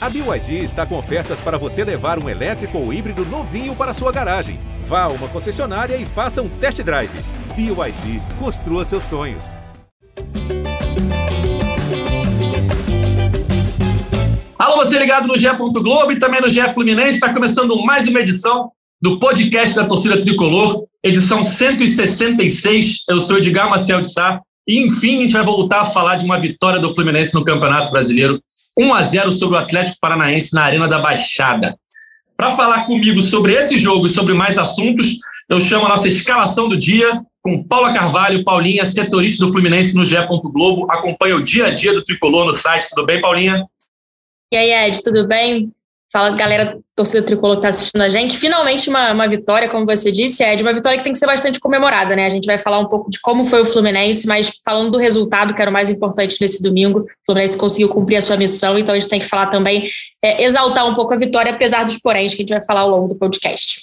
A BYD está com ofertas para você levar um elétrico ou híbrido novinho para sua garagem. Vá a uma concessionária e faça um test drive. BYD, construa seus sonhos. Alô, você ligado no GE. Globo e também no GE Fluminense. Está começando mais uma edição do podcast da torcida tricolor, edição 166. Eu sou Edgar Maciel de Sá. E, enfim, a gente vai voltar a falar de uma vitória do Fluminense no Campeonato Brasileiro 1 a 0 sobre o Atlético Paranaense na Arena da Baixada. Para falar comigo sobre esse jogo e sobre mais assuntos, eu chamo a nossa escalação do dia com Paula Carvalho, Paulinha, setorista do Fluminense no GE. Globo, acompanha o dia a dia do tricolor no site. Tudo bem, Paulinha? E aí, Ed, tudo bem? Fala, galera, torcida tricolor que está assistindo a gente. Finalmente uma, uma vitória, como você disse, é de uma vitória que tem que ser bastante comemorada, né? A gente vai falar um pouco de como foi o Fluminense, mas falando do resultado, que era o mais importante nesse domingo, o Fluminense conseguiu cumprir a sua missão, então a gente tem que falar também, é, exaltar um pouco a vitória, apesar dos poréns que a gente vai falar ao longo do podcast.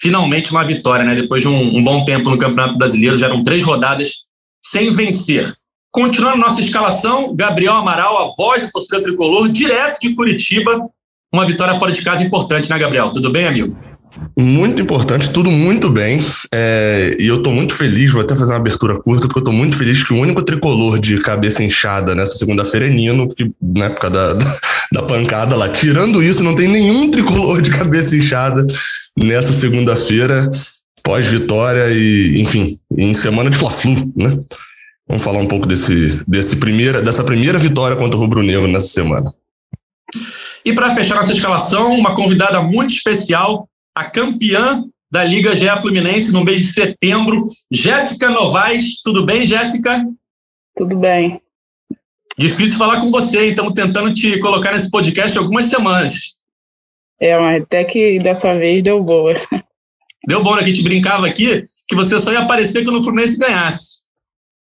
Finalmente uma vitória, né? Depois de um, um bom tempo no Campeonato Brasileiro, já eram três rodadas sem vencer. Continuando nossa escalação, Gabriel Amaral, a voz da torcida tricolor, direto de Curitiba, uma vitória fora de casa importante, né, Gabriel? Tudo bem, amigo? Muito importante, tudo muito bem. É, e eu estou muito feliz, vou até fazer uma abertura curta, porque eu estou muito feliz que o único tricolor de cabeça inchada nessa segunda-feira é Nino, que na época da, da pancada lá. Tirando isso, não tem nenhum tricolor de cabeça inchada nessa segunda-feira, pós-vitória e, enfim, em semana de Fla-Flu, né? Vamos falar um pouco desse, desse primeira, dessa primeira vitória contra o Rubro Negro nessa semana. E para fechar nossa escalação, uma convidada muito especial, a campeã da Liga GE Fluminense no mês de setembro, Jéssica Novaes. Tudo bem, Jéssica? Tudo bem. Difícil falar com você, estamos tentando te colocar nesse podcast algumas semanas. É, mas até que dessa vez deu boa. Deu boa, né? Que a gente brincava aqui que você só ia aparecer quando o Fluminense ganhasse.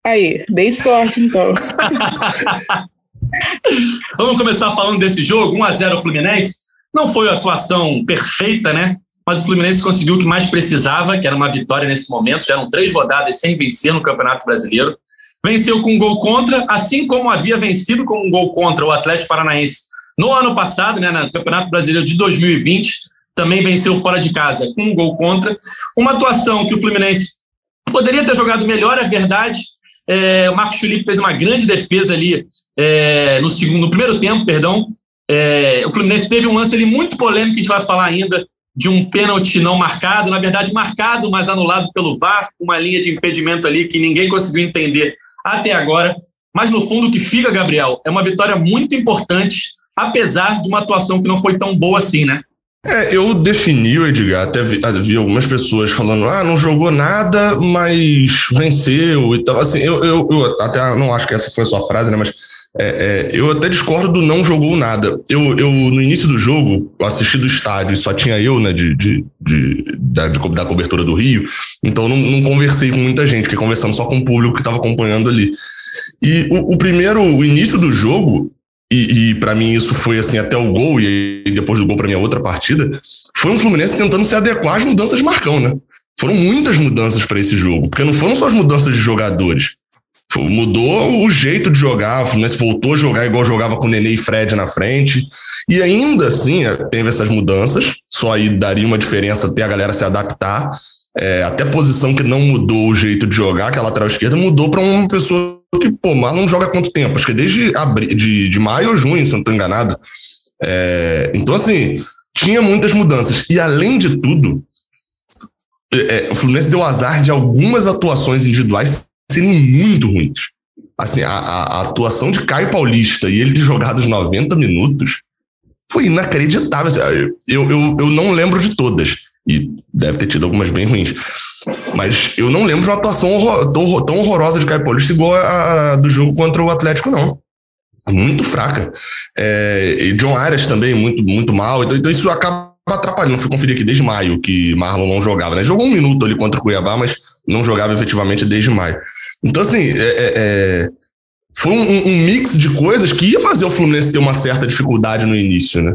Aí, dei sorte então. Vamos começar falando desse jogo, 1 a 0 Fluminense. Não foi a atuação perfeita, né? Mas o Fluminense conseguiu o que mais precisava, que era uma vitória nesse momento. Já eram três rodadas sem vencer no Campeonato Brasileiro. Venceu com um gol contra, assim como havia vencido com um gol contra o Atlético Paranaense no ano passado, né, no Campeonato Brasileiro de 2020. Também venceu fora de casa com um gol contra. Uma atuação que o Fluminense poderia ter jogado melhor, é verdade, é, o Marcos Felipe fez uma grande defesa ali é, no, segundo, no primeiro tempo, perdão. É, o Fluminense teve um lance ali muito polêmico, que a gente vai falar ainda, de um pênalti não marcado, na verdade marcado, mas anulado pelo VAR, uma linha de impedimento ali que ninguém conseguiu entender até agora. Mas no fundo o que fica, Gabriel, é uma vitória muito importante, apesar de uma atuação que não foi tão boa assim, né? É, eu defini o Edgar, até vi, vi, algumas pessoas falando, ah, não jogou nada, mas venceu e tal. Assim, eu, eu, eu até não acho que essa foi a sua frase, né? Mas é, é, eu até discordo do não jogou nada. Eu, eu, no início do jogo, assisti do estádio, só tinha eu, né, de, de, de da, de, da cobertura do Rio, então não, não conversei com muita gente, fiquei conversando só com o público que estava acompanhando ali. E o, o primeiro, o início do jogo, e, e para mim isso foi assim até o gol, e depois do gol para mim a outra partida, foi um Fluminense tentando se adequar às mudanças de Marcão, né? Foram muitas mudanças para esse jogo, porque não foram só as mudanças de jogadores. Mudou o jeito de jogar, o Fluminense voltou a jogar igual jogava com Nenê e Fred na frente. E ainda assim, é, teve essas mudanças, só aí daria uma diferença até a galera se adaptar. É, até posição que não mudou o jeito de jogar, que a lateral esquerda mudou para uma pessoa que, pô, Marlon joga quanto tempo? Acho que é desde abril, de, de maio ou junho, se não estou enganado. É, então, assim, tinha muitas mudanças. E, além de tudo, é, o Fluminense deu azar de algumas atuações individuais serem muito ruins. Assim, a, a, atuação de Caio Paulista e ele ter jogado os 90 minutos foi inacreditável. Assim, eu, eu, eu não lembro de todas. E deve ter tido algumas bem ruins. Mas eu não lembro de uma atuação horror, tão horrorosa de Caio Paulista igual a, a, do jogo contra o Atlético, não. Muito fraca. É, e John Arias também, muito, muito mal. Então, então isso acaba atrapalhando. Fui conferir aqui desde maio que Marlon não jogava, né? Jogou um minuto ali contra o Cuiabá, mas não jogava efetivamente desde maio. Então, assim, é, é, é foi um, um, mix de coisas que ia fazer o Fluminense ter uma certa dificuldade no início, né?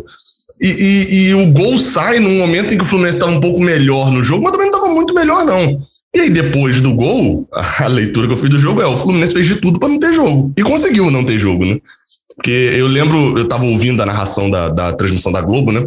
E, e, e, o gol sai num momento em que o Fluminense estava um pouco melhor no jogo, mas também não estava muito melhor, não. E aí, depois do gol, a leitura que eu fiz do jogo é: o Fluminense fez de tudo para não ter jogo. E conseguiu não ter jogo, né? Porque eu lembro, eu estava ouvindo a narração da, da transmissão da Globo, né?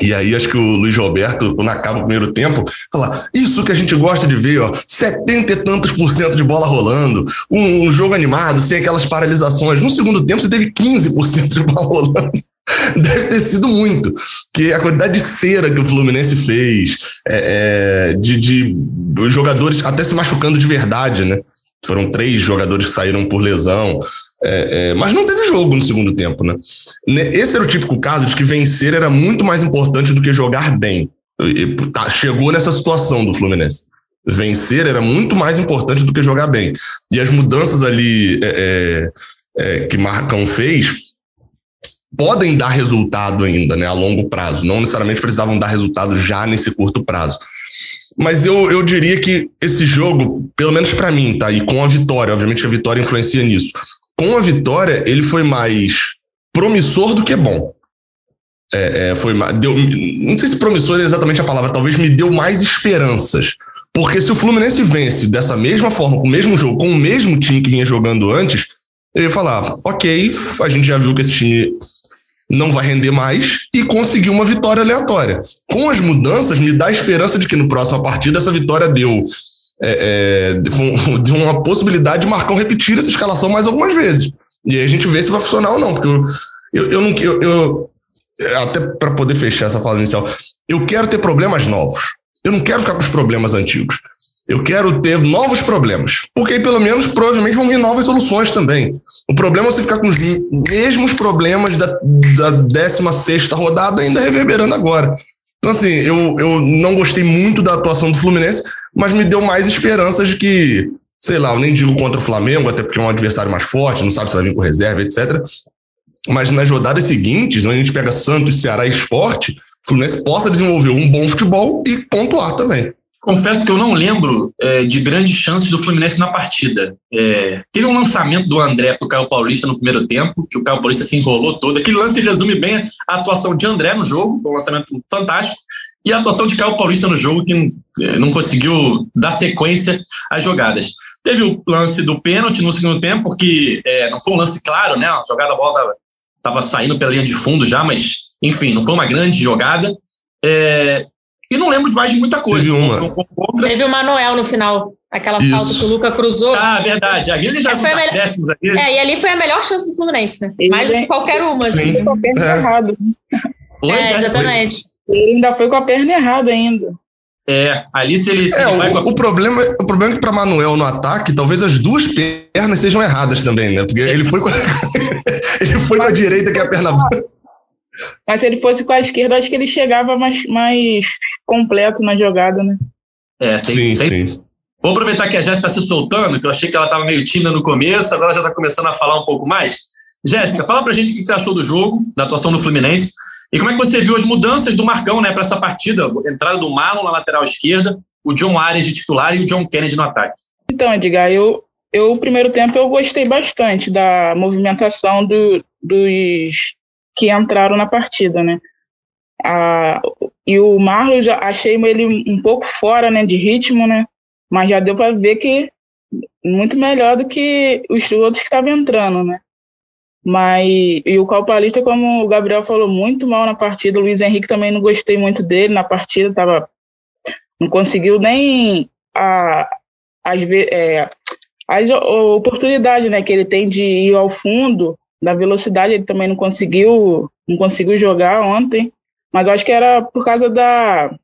E aí acho que o Luiz Roberto, quando acaba o primeiro tempo, fala: isso que a gente gosta de ver, ó, setenta e tantos por cento de bola rolando, um, um, jogo animado, sem aquelas paralisações. No segundo tempo, você teve 15% de bola rolando. Deve ter sido muito, que a quantidade de cera que o Fluminense fez, é, é, de, de jogadores até se machucando de verdade, né? Foram três jogadores que saíram por lesão. É, é, mas não teve jogo no segundo tempo, né? Esse era o típico caso de que vencer era muito mais importante do que jogar bem. E, tá, chegou nessa situação do Fluminense. Vencer era muito mais importante do que jogar bem. E as mudanças ali é, é, é que Marcão fez podem dar resultado ainda, né, a longo prazo. Não necessariamente precisavam dar resultado já nesse curto prazo. Mas eu, eu diria que esse jogo, pelo menos para mim, tá? E com a vitória, obviamente a vitória influencia nisso com a vitória, ele foi mais promissor do que bom. É, é, foi deu, não sei se promissor é exatamente a palavra, talvez me deu mais esperanças. Porque se o Fluminense vence dessa mesma forma, com o mesmo jogo, com o mesmo time que vinha jogando antes, eu ia falar: ok, a gente já viu que esse time não vai render mais e conseguiu uma vitória aleatória. Com as mudanças, me dá esperança de que no próximo partida essa vitória deu é, é, uma possibilidade de Marcão repetir essa escalação mais algumas vezes. E aí a gente vê se vai funcionar ou não, porque eu, eu, eu não. Eu, eu até para poder fechar essa fala inicial, eu quero ter problemas novos. Eu não quero ficar com os problemas antigos. Eu quero ter novos problemas. Porque aí, pelo menos, provavelmente vão vir novas soluções também. O problema é você ficar com os mesmos problemas da, da 16 rodada ainda reverberando agora. Então, assim, eu, eu não gostei muito da atuação do Fluminense, mas me deu mais esperanças de que, sei lá, eu nem digo contra o Flamengo, até porque é um adversário mais forte, não sabe se vai vir com reserva, etc. Mas nas rodadas seguintes, onde a gente pega Santos, Ceará e Esporte, o Fluminense possa desenvolver um bom futebol e pontuar também. Confesso que eu não lembro é, de grandes chances do Fluminense na partida. É, teve um lançamento do André para o Caio Paulista no primeiro tempo, que o Caio Paulista se enrolou todo. Aquele lance resume bem a atuação de André no jogo, foi um lançamento fantástico, e a atuação de Caio Paulista no jogo, que é, não conseguiu dar sequência às jogadas. Teve o lance do pênalti no segundo tempo, porque é, não foi um lance claro, né? A jogada, a bola estava saindo pela linha de fundo já, mas, enfim, não foi uma grande jogada. É, e não lembro de mais de muita coisa. Teve uma. Contra... Teve o Manuel no final. Aquela Isso. falta que o Luca cruzou. Ah, verdade. Ali ele já foi me... décimos ali. É, e ali foi a melhor chance do Fluminense, né? Mais do que qualquer uma. Sim. Assim. Com a perna é. errada. é, exatamente. Ele ainda foi com a perna errada ainda. É, ali se ele. Se é, ele o, a... o, problema, o problema é que para Manuel no ataque, talvez as duas pernas sejam erradas também, né? Porque ele foi com a, ele foi com a direita que é a perna. Mas se ele fosse com a esquerda, acho que ele chegava mais, mais completo na jogada, né? É, sim, sim. sim. Vou aproveitar que a Jéssica está se soltando, que eu achei que ela estava meio tímida no começo, agora já está começando a falar um pouco mais. Jéssica, fala pra gente o que você achou do jogo, da atuação do Fluminense, e como é que você viu as mudanças do Marcão né, para essa partida? A entrada do Marlon na lateral esquerda, o John Arias de titular e o John Kennedy no ataque. Então, Edgar, eu, eu, o primeiro tempo, eu gostei bastante da movimentação do, dos que entraram na partida, né? Ah, e o Marlon já achei ele um pouco fora, né, de ritmo, né? Mas já deu para ver que muito melhor do que os outros que estavam entrando, né? Mas e o Calpalista, como o Gabriel falou, muito mal na partida. O Luiz Henrique também não gostei muito dele na partida, tava não conseguiu nem a as é, a oportunidade, né, que ele tem de ir ao fundo da velocidade, ele também não conseguiu, não conseguiu jogar ontem, mas acho que era por causa da,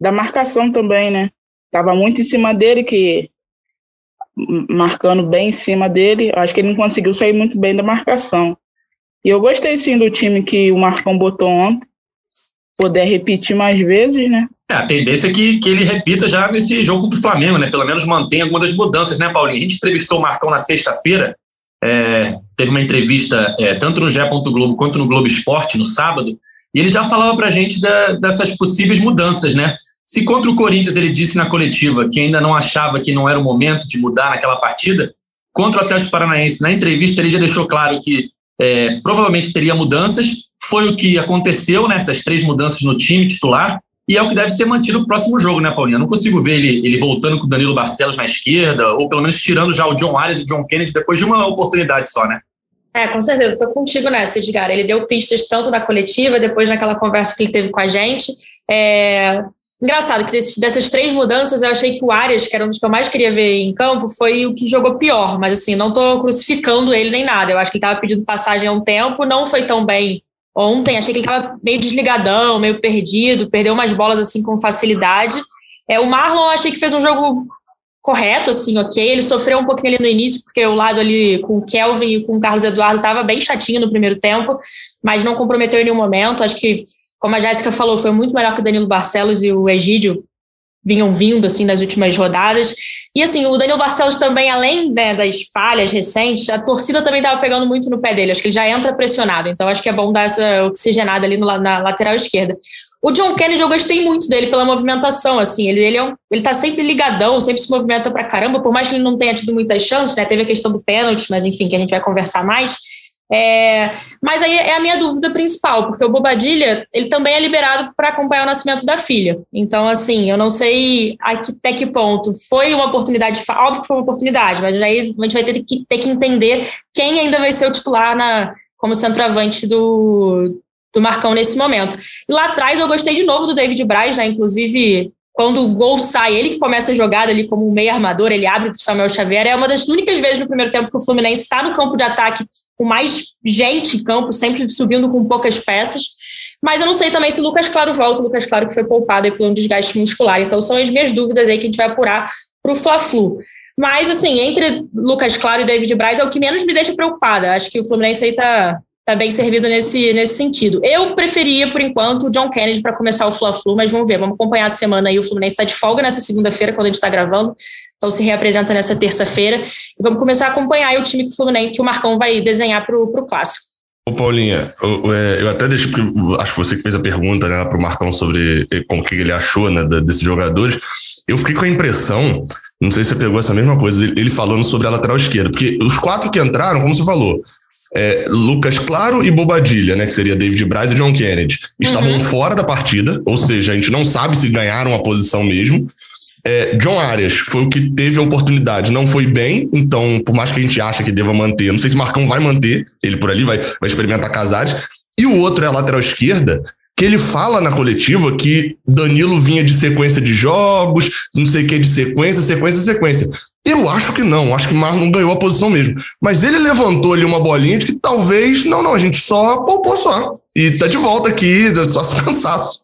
da marcação também, né? Tava muito em cima dele, que marcando bem em cima dele, acho que ele não conseguiu sair muito bem da marcação. E eu gostei sim do time que o Marcão botou ontem, poder repetir mais vezes, né? É, a tendência é que, que ele repita já nesse jogo contra o Flamengo, né? Pelo menos mantenha alguma das mudanças, né, Paulinho? A gente entrevistou o Marcão na sexta-feira é, teve uma entrevista é, tanto no GE. Globo quanto no Globo Esporte no sábado, e ele já falava para a gente da, dessas possíveis mudanças, né? Se contra o Corinthians ele disse na coletiva que ainda não achava que não era o momento de mudar naquela partida, contra o Atlético Paranaense, na entrevista ele já deixou claro que é, provavelmente teria mudanças. Foi o que aconteceu nessas né, três mudanças no time titular. E é o que deve ser mantido no próximo jogo, né, Paulinha? Eu não consigo ver ele, ele voltando com o Danilo Barcelos na esquerda, ou pelo menos tirando já o John Arias e o John Kennedy depois de uma oportunidade só, né? É, com certeza, estou contigo nessa, Edgar. Ele deu pistas tanto na coletiva, depois naquela conversa que ele teve com a gente. É... Engraçado que desses, dessas três mudanças, eu achei que o Arias, que era um dos que eu mais queria ver em campo, foi o que jogou pior. Mas assim, não estou crucificando ele nem nada. Eu acho que ele estava pedindo passagem há um tempo, não foi tão bem ontem. Achei que ele estava meio desligadão, meio perdido, perdeu umas bolas assim com facilidade. É, o Marlon, achei que fez um jogo correto, assim, ok. Ele sofreu um pouquinho ali no início, porque o lado ali com o Kelvin e com o Carlos Eduardo estava bem chatinho no primeiro tempo, mas não comprometeu em nenhum momento. Acho que, como a Jéssica falou, foi muito melhor que o Danilo Barcelos e o Egídio vinham vindo, assim, nas últimas rodadas. E, assim, o Danilo Barcelos também, além né, das falhas recentes, a torcida também estava pegando muito no pé dele. Acho que ele já entra pressionado, então acho que é bom dar essa oxigenada ali no, na lateral esquerda. O John Kennedy, eu gostei muito dele pela movimentação, assim, ele, ele, é um, ele tá sempre ligadão, sempre se movimenta pra caramba, por mais que ele não tenha tido muitas chances, né, teve a questão do pênalti, mas enfim, que a gente vai conversar mais, é, mas aí é a minha dúvida principal, porque o Bobadilha, ele também é liberado para acompanhar o nascimento da filha. Então, assim, eu não sei até que ponto foi uma oportunidade, óbvio que foi uma oportunidade, mas aí a gente vai ter que, ter que entender quem ainda vai ser o titular na, como centroavante do, do Marcão nesse momento. E lá atrás eu gostei de novo do David Braz, né? Inclusive, quando o gol sai, ele que começa a jogada ali como um meio armador, ele abre para o Samuel Xavier. É uma das únicas vezes no primeiro tempo que o Fluminense está no campo de ataque com mais gente em campo, sempre subindo com poucas peças. Mas eu não sei também se o Lucas Claro volta, o Lucas Claro que foi poupado aí por um desgaste muscular. Então são as minhas dúvidas aí que a gente vai apurar para o Fla-Flu. Mas, assim, entre Lucas Claro e David Braz é o que menos me deixa preocupada. Acho que o Fluminense aí está tá bem servido nesse, nesse sentido. Eu preferia, por enquanto, o John Kennedy para começar o Fla-Flu, mas vamos ver, vamos acompanhar a semana aí. O Fluminense está de folga nessa segunda-feira, quando a gente está gravando, então se reapresenta nessa terça-feira. E vamos começar a acompanhar o time que o Fluminense, que o Marcão vai desenhar para o Clássico. Ô Paulinha, eu, é, eu, até deixei, porque acho que você que fez a pergunta né, para o Marcão sobre eh, como que ele achou né, desses jogadores. Eu fiquei com a impressão, não sei se você pegou essa mesma coisa, ele falando sobre a lateral esquerda, porque os quatro que entraram, como você falou, é, Lucas Claro e Bobadilha, né, que seria David Braz e John Kennedy, estavam uhum. fora da partida, ou seja, a gente não sabe se ganharam a posição mesmo. É, John Arias foi o que teve a oportunidade, não foi bem, então, por mais que a gente ache que deva manter, não sei se Marcão vai manter ele por ali, vai, vai experimentar Casares. E o outro é a lateral esquerda, que ele fala na coletiva que Danilo vinha de sequência de jogos, não sei o que de sequência, sequência, sequência. Eu acho que não, acho que Marlon ganhou a posição mesmo. Mas ele levantou ali uma bolinha de que talvez, não, não, a gente só poupou só. E tá de volta aqui, só cansaço.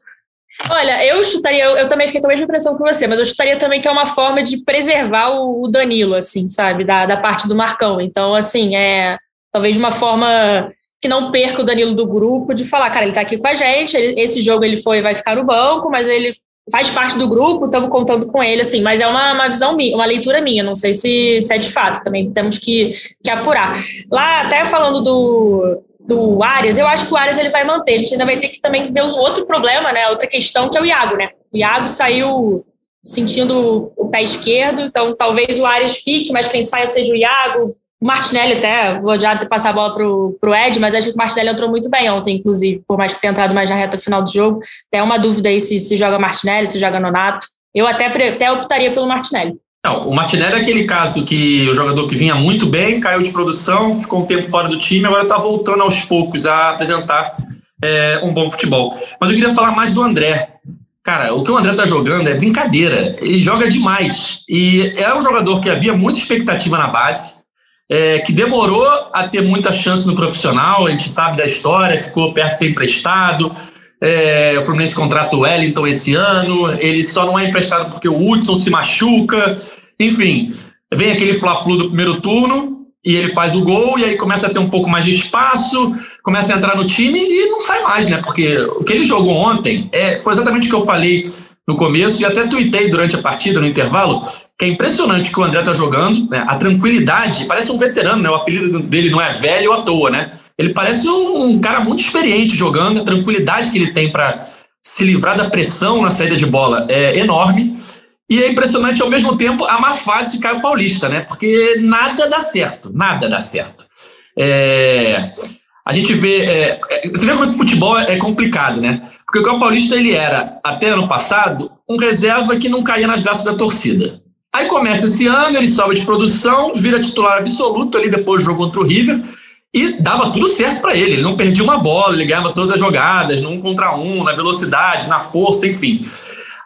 Olha, eu chutaria, eu, eu, também fiquei com a mesma impressão que você, mas eu chutaria também que é uma forma de preservar o, o Danilo, assim, sabe, da, da parte do Marcão. Então, assim, é talvez uma forma que não perca o Danilo do grupo, de falar, cara, ele tá aqui com a gente, ele, esse jogo ele foi, vai ficar no banco, mas ele faz parte do grupo, estamos contando com ele, assim, mas é uma, uma visão minha, uma leitura minha, não sei se, se é de fato, também temos que, que apurar. Lá, até falando do, do Arias, eu acho que o Arias ele vai manter, a gente ainda vai ter que também ver outro problema, né, outra questão, que é o Iago, né, o Iago saiu sentindo o pé esquerdo, então talvez o Arias fique, mas quem saia seja o Iago, o Martinelli até, vou já passar a bola pro, pro Ed, mas acho que o Martinelli entrou muito bem ontem, inclusive, por mais que tenha entrado mais na reta final do jogo. Tem uma dúvida aí se, se joga Martinelli, se joga Nonato. Eu até, até optaria pelo Martinelli. Não, o Martinelli é aquele caso que o jogador que vinha muito bem, caiu de produção, ficou um tempo fora do time, agora está voltando aos poucos a apresentar é, um bom futebol. Mas eu queria falar mais do André. Cara, o que o André tá jogando é brincadeira. Ele joga demais. E é um jogador que havia muita expectativa na base é, que demorou a ter muita chance no profissional, a gente sabe da história, ficou perto de ser emprestado. É, o Fluminense contrata o Wellington esse ano, ele só não é emprestado porque o Hudson se machuca. Enfim, vem aquele Fla-Flu do primeiro turno e ele faz o gol e aí começa a ter um pouco mais de espaço, começa a entrar no time e não sai mais, né? Porque o que ele jogou ontem é, foi exatamente o que eu falei no começo e até tuitei durante a partida, no intervalo, que é impressionante que o André tá jogando, né? A tranquilidade, parece um veterano, né? O apelido dele não é velho à toa, né? Ele parece um, um cara muito experiente jogando, a tranquilidade que ele tem para se livrar da pressão na saída de bola é enorme. E é impressionante ao mesmo tempo a má fase de Caio Paulista, né? Porque nada dá certo, nada dá certo. É, a gente vê. É, é você vê como o futebol é complicado, né? Porque o Caio Paulista ele era, até ano passado, um reserva que não caía nas graças da torcida. Aí começa esse ano, ele sobe de produção, vira titular absoluto ali depois do jogo contra o River. e dava tudo certo para ele. Ele não perdia uma bola, ele ganhava todas as jogadas, no um contra um, na velocidade, na força, enfim.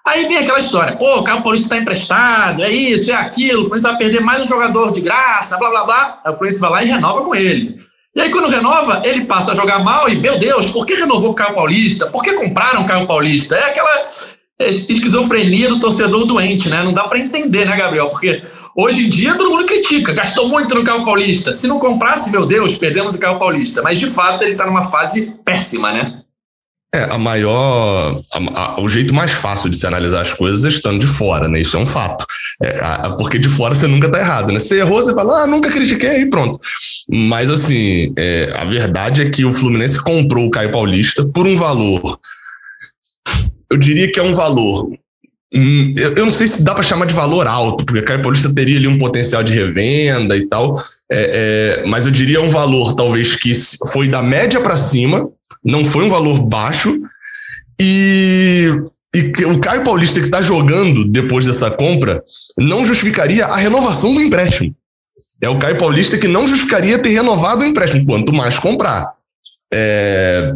Aí vem aquela história, pô, o Caio Paulista está emprestado, é isso, é aquilo, o Fluminense vai perder mais um jogador de graça, blá, blá, blá. Aí o Fluminense vai lá e renova com ele. E aí, quando renova, ele passa a jogar mal e, meu Deus, por que renovou o Caio Paulista? Por que compraram o Caio Paulista? É aquela esquizofrenia do torcedor doente, né? Não dá para entender, né, Gabriel? Porque hoje em dia todo mundo critica, gastou muito no Caio Paulista. Se não comprasse, meu Deus, perdemos o Caio Paulista. Mas, de fato, ele está numa fase péssima, né? É, a maior. A, a, o jeito mais fácil de se analisar as coisas é estando de fora, né? Isso é um fato. É, a, porque de fora você nunca tá errado, né? Você errou, você fala, ah, nunca critiquei, e pronto. Mas, assim, é, a verdade é que o Fluminense comprou o Caio Paulista por um valor. Eu diria que é um valor. Hum, eu, não sei se dá para chamar de valor alto, porque Caio Paulista teria ali um potencial de revenda e tal, é, é mas eu diria um valor, talvez, que foi da média para cima não foi um valor baixo. E, e o Caio Paulista que está jogando depois dessa compra não justificaria a renovação do empréstimo. É o Caio Paulista que não justificaria ter renovado o empréstimo, quanto mais comprar. É,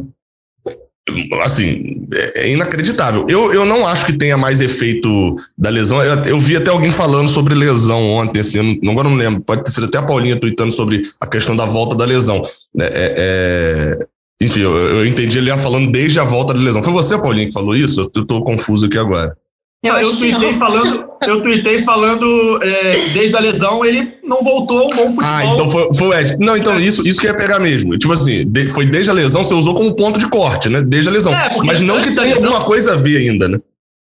assim, é inacreditável. Eu, eu não acho que tenha mais efeito da lesão. Eu, eu vi até alguém falando sobre lesão ontem, assim, não, agora não lembro, pode ter sido até a Paulinha tweetando sobre a questão da volta da lesão. É, é, é enfim, eu, eu entendi ele falando desde a volta da lesão. Foi você, Paulinho, que falou isso? Eu tô confuso aqui agora. Eu, eu tuitei falando, eu tuitei falando é, desde a lesão, ele não voltou um bom futebol. Ah, então foi, foi o Ed. Não, então isso, isso que ia pegar mesmo. Tipo assim, de, foi desde a lesão, você usou como ponto de corte, né? Desde a lesão. É, Mas não que tenha lesão... alguma coisa a ver ainda, né?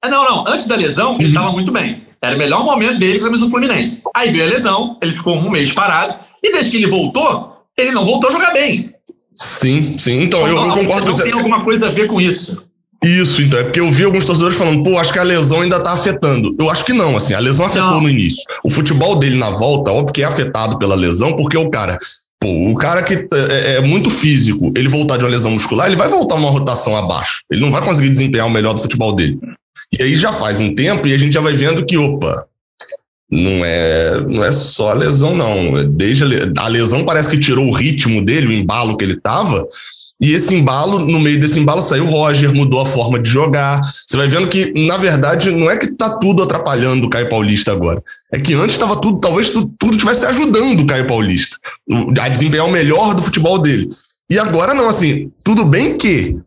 É, não, não. Antes da lesão, uhum. ele tava muito bem. Era o melhor momento dele com a camisa do Fluminense. Aí veio a lesão, ele ficou um mês parado. E desde que ele voltou, ele não voltou a jogar bem. Sim, sim. Então, eu, eu concordo com você. tem alguma coisa a ver com isso. Isso, então, é porque eu vi alguns torcedores falando, pô, acho que a lesão ainda tá afetando. Eu acho que não, assim, a lesão afetou não. no início. O futebol dele na volta, óbvio que é afetado pela lesão, porque o cara, pô, o cara que é, é muito físico, ele voltar de uma lesão muscular, ele vai voltar uma rotação abaixo. Ele não vai conseguir desempenhar o melhor do futebol dele. E aí já faz um tempo e a gente já vai vendo que, opa, não é, não é só a lesão, não. Desde a, a lesão parece que tirou o ritmo dele, o embalo que ele estava. E esse embalo, no meio desse embalo, saiu o Roger, mudou a forma de jogar. Você vai vendo que, na verdade, não é que tá tudo atrapalhando o Caio Paulista agora. É que antes estava tudo, talvez tudo, tudo tivesse ajudando o Caio Paulista a desempenhar o melhor do futebol dele. E agora não, assim, tudo bem que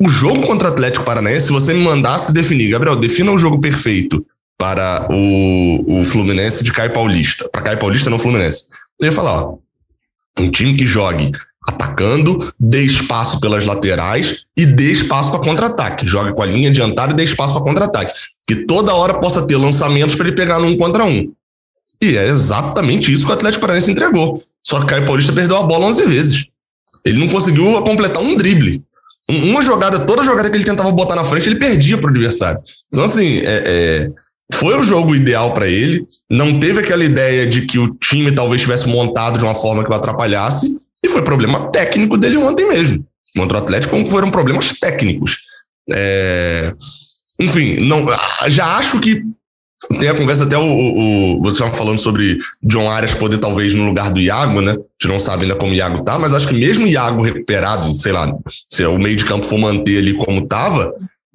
o jogo contra o Atlético Paranaense, se você me mandasse definir, Gabriel, defina o jogo perfeito para o, o Fluminense de Caio Paulista. Para Caio Paulista, não Fluminense. Eu ia falar, ó, um time que jogue atacando, dê espaço pelas laterais e dê espaço para contra-ataque. Joga com a linha adiantada e dê espaço para contra-ataque. Que toda hora possa ter lançamentos para ele pegar num contra um. E é exatamente isso que o Atlético Paranaense entregou. Só que o Caio Paulista perdeu a bola 11 vezes. Ele não conseguiu completar um drible. Uma jogada, toda jogada que ele tentava botar na frente, ele perdia para o adversário. Então, assim, é, é foi o jogo ideal para ele. Não teve aquela ideia de que o time talvez tivesse montado de uma forma que o atrapalhasse. E foi problema técnico dele ontem mesmo. Contra o Atlético foram problemas técnicos. É... Enfim, não, já acho que tem a conversa até o, o, o você estava falando sobre John Arias poder talvez no lugar do Iago, né? A gente não sabe ainda como o Iago tá, mas acho que mesmo o Iago recuperado, sei lá, se o meio de campo for manter ali como tava,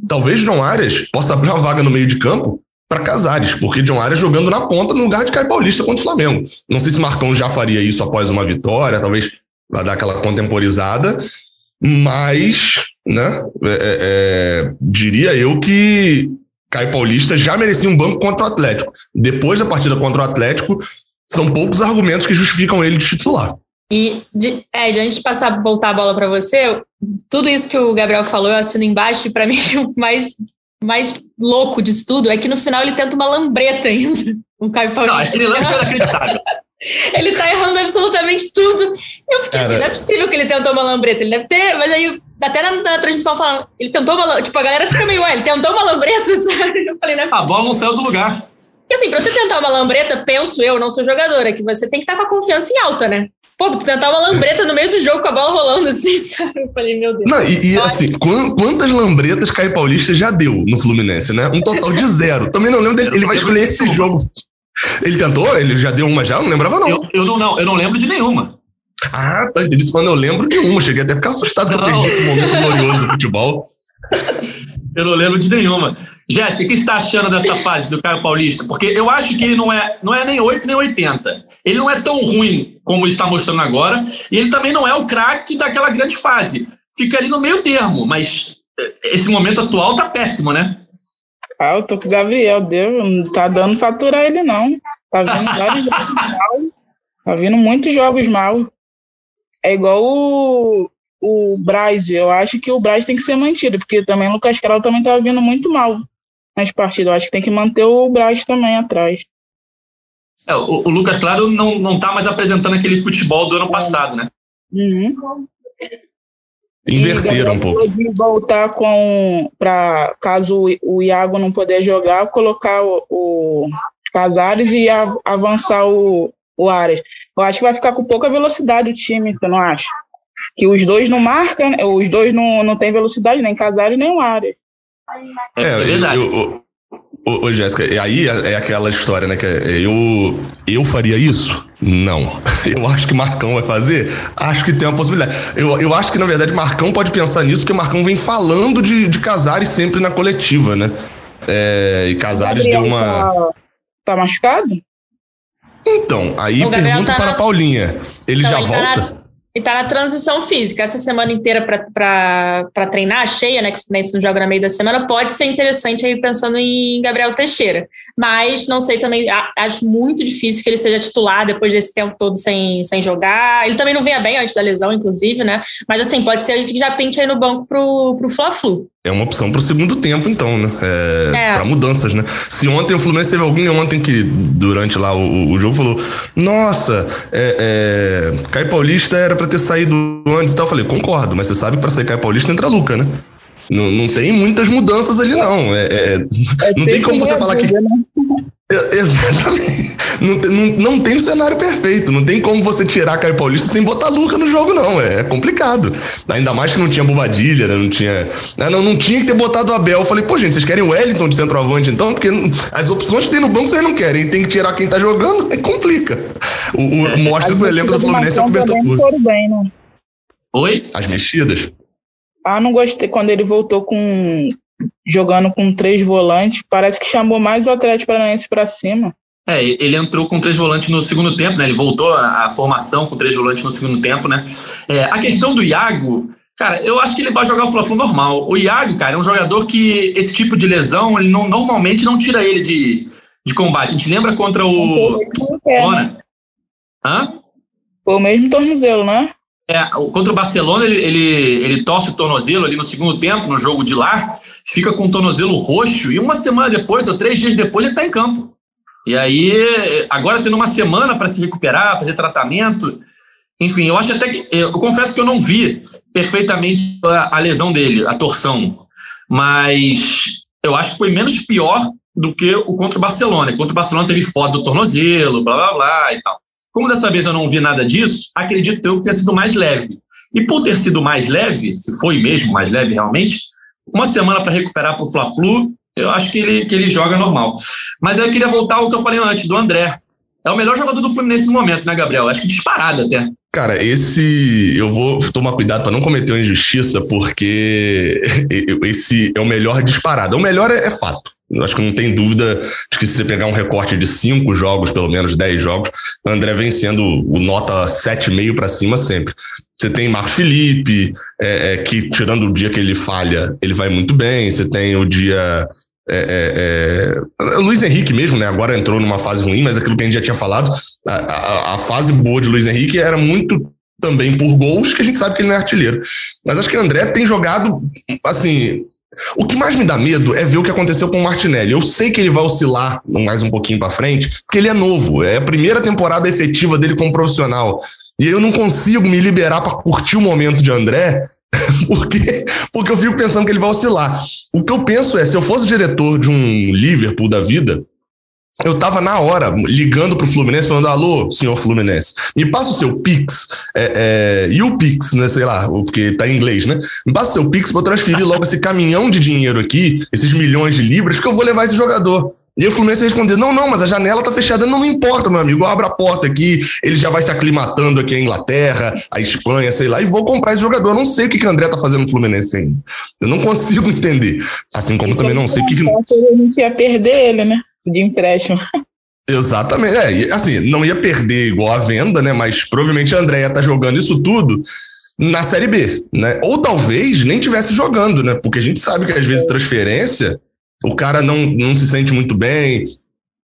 talvez John Arias possa abrir uma vaga no meio de campo para Casares, porque John Arias jogando na ponta no lugar de Caio Paulista contra o Flamengo. Não sei se Marcão já faria isso após uma vitória, talvez vai dar aquela contemporizada, mas, né, é, é, é, diria eu que Caio Paulista já merecia um banco contra o Atlético. Depois da partida contra o Atlético, são poucos argumentos que justificam ele de titular. E, de, Ed, antes de passar, voltar a bola para você, tudo isso que o Gabriel falou, eu assino embaixo, e para mim o mais mais louco disso tudo é que no final ele tenta uma lambreta ainda. Um Caio Paulista. Não, aquele lance foi inacreditável. ele tá errando absolutamente tudo. Eu fiquei Cara, assim, não é possível que ele tentou uma lambreta. Ele deve ter, mas aí até na, na transmissão falando, ele tentou uma Tipo, a galera fica meio, ué, ele tentou uma lambreta, sabe? Eu falei, não é possível. A bola não saiu do lugar. Porque assim, pra você tentar uma lambreta, penso eu, não sou jogadora, que você tem que estar com a confiança em alta, né? Pô, tu tentar uma lambreta no meio do jogo com a bola rolando assim, sabe? Eu falei, meu Deus. Não, e, e assim, quantas lambretas Caio Paulista já deu no Fluminense, né? Um total de zero. Também não lembro dele. Ele vai escolher esse jogo. Ele tentou? Ele já deu uma já? Não lembrava, não. Eu, eu não, não, eu não lembro de nenhuma. Ah, tá. Ele quando eu lembro de uma. Cheguei até a ficar assustado não. que eu perdi esse momento glorioso do futebol. Eu não lembro de nenhuma. Jéssica, o que você está achando dessa fase do Caio Paulista? Porque eu acho que ele não é, não é nem 8 nem 80. Ele não é tão ruim como ele está mostrando agora. E ele também não é o craque daquela grande fase. Fica ali no meio termo, mas eh, esse momento atual tá péssimo, né? Ah, eu tô com o Gabriel, Deus, não tá dando faturar ele, não. Tá vindo vários jogos mal. Tá vindo muitos jogos mal. É igual o, o Braz. Eu acho que o Braz tem que ser mantido, porque também o Lucas Claro também tá vindo muito mal nas partidas. Eu acho que tem que manter o Braz também atrás. É, o, o, Lucas Claro não, não tá mais apresentando aquele futebol do ano passado, né? Uhum. Inverteram um pouco. voltar com, para caso o, Iago não puder jogar, colocar o, o Casares e a, avançar o, o Ares. Eu acho que vai ficar com pouca velocidade o time, você não acha? Que os dois não marcam, os dois não, não têm velocidade, nem Casares nem o Ares. É, é verdade. Eu, eu, Ô, ô Jéssica, aí é, é aquela história, né? Que é, eu, eu faria isso? Não. Eu acho que Marcão vai fazer? Acho que tem uma possibilidade. Eu, eu acho que, na verdade, Marcão pode pensar nisso, porque Marcão vem falando de, de Casares sempre na coletiva, né? É, e Casares deu uma. Tá, tá machucado? Então, aí pergunto tá para a Paulinha. Ele então, já ele volta? Tá na... E tá na transição física. Essa semana inteira para treinar, cheia, né? Que o Fluminense não joga no meio da semana, pode ser interessante aí pensando em Gabriel Teixeira. Mas não sei também, acho muito difícil que ele seja titular depois desse tempo todo sem, sem jogar. Ele também não venha bem antes da lesão, inclusive, né? Mas assim, pode ser que já pinte aí no banco pro, pro Fla-Flu. É uma opção para o segundo tempo, então, né? É, é. Para mudanças, né? Se ontem o Fluminense teve alguém ontem que, durante lá o, o jogo, falou: Nossa, é, é, Caio Paulista era para ter saído antes e tal. Eu falei: Concordo, mas você sabe que para sair Caio Paulista entra Luca, né? Não, não tem muitas mudanças ali, não. É, é, é não tem como você falar que. Né? Exatamente. Não, não, não tem cenário perfeito. Não tem como você tirar Caio Paulista sem botar Luca no jogo, não. É, é complicado. Ainda mais que não tinha Bobadilha, né? não tinha. Né? Não, não tinha que ter botado o Abel. Eu falei, pô, gente, vocês querem o Wellington de centroavante então? Porque as opções que tem no banco vocês não querem. Tem que tirar quem tá jogando, aí complica. O, o mostra que o elenco do Fluminense é o cobertor bem, né? Oi? As mexidas? Ah, não gostei quando ele voltou com jogando com três volantes. Parece que chamou mais o Atlético Paranaense para cima. É, ele entrou com três volantes no segundo tempo, né? Ele voltou à formação com três volantes no segundo tempo, né? É, a questão do Iago, cara, eu acho que ele vai jogar o fla normal. O Iago, cara, é um jogador que esse tipo de lesão, ele não, normalmente não tira ele de, de combate. A gente lembra contra o. Hã? Foi o mesmo tornozelo, né? É, contra o Barcelona, ele, ele, ele torce o tornozelo ali no segundo tempo, no jogo de lá, fica com o tornozelo roxo, e uma semana depois, ou três dias depois, ele está em campo. E aí, agora tendo uma semana para se recuperar, fazer tratamento. Enfim, eu acho até que. Eu confesso que eu não vi perfeitamente a, a lesão dele, a torção. Mas eu acho que foi menos pior do que o contra o Barcelona. Contra o Barcelona teve foto do tornozelo, blá blá blá e tal. Como dessa vez eu não vi nada disso, acredito eu que tenha sido mais leve. E por ter sido mais leve, se foi mesmo mais leve realmente, uma semana para recuperar para o Fla-Flu, eu acho que ele, que ele joga normal. Mas eu queria voltar ao que eu falei antes, do André. É o melhor jogador do Fluminense no momento, né, Gabriel? Acho que disparado até. Cara, esse. Eu vou tomar cuidado para não cometer uma injustiça, porque esse é o melhor disparado. O melhor é, é fato. Acho que não tem dúvida de que se você pegar um recorte de cinco jogos, pelo menos dez jogos, André vem sendo o nota 7,5 para cima sempre. Você tem Marcos Felipe, é, é, que tirando o dia que ele falha, ele vai muito bem. Você tem o dia é, é, é, Luiz Henrique mesmo, né? Agora entrou numa fase ruim, mas aquilo que a gente já tinha falado, a, a, a, fase boa de Luiz Henrique era muito também por gols, que a gente sabe que ele não é artilheiro. Mas acho que André tem jogado, assim. O que mais me dá medo é ver o que aconteceu com o Martinelli. Eu sei que ele vai oscilar mais um pouquinho para frente, porque ele é novo, é a primeira temporada efetiva dele como profissional. E eu não consigo me liberar para curtir o momento de André porque, porque eu fico pensando que ele vai oscilar. O que eu penso é, se eu fosse diretor de um Liverpool da vida, eu tava na hora ligando pro Fluminense, falando: alô, senhor Fluminense, me passa o seu Pix, é, é, e o Pix, né? Sei lá, porque tá em inglês, né? Me passa o seu Pix pra eu transferir logo esse caminhão de dinheiro aqui, esses milhões de libras, que eu vou levar esse jogador. E o Fluminense respondeu: não, não, mas a janela tá fechada. Não, não importa, meu amigo. Abra a porta aqui, ele já vai se aclimatando aqui a Inglaterra, a Espanha, sei lá, e vou comprar esse jogador. Eu não sei o que, que o André tá fazendo no Fluminense ainda. Eu não consigo entender. Assim como também não sei o que. que... A gente ia perder ele, né? De empréstimo. Exatamente. É, assim, não ia perder igual a venda, né? Mas provavelmente a André ia estar tá jogando isso tudo na Série B, né? Ou talvez nem tivesse jogando, né? Porque a gente sabe que às vezes transferência o cara não, não se sente muito bem.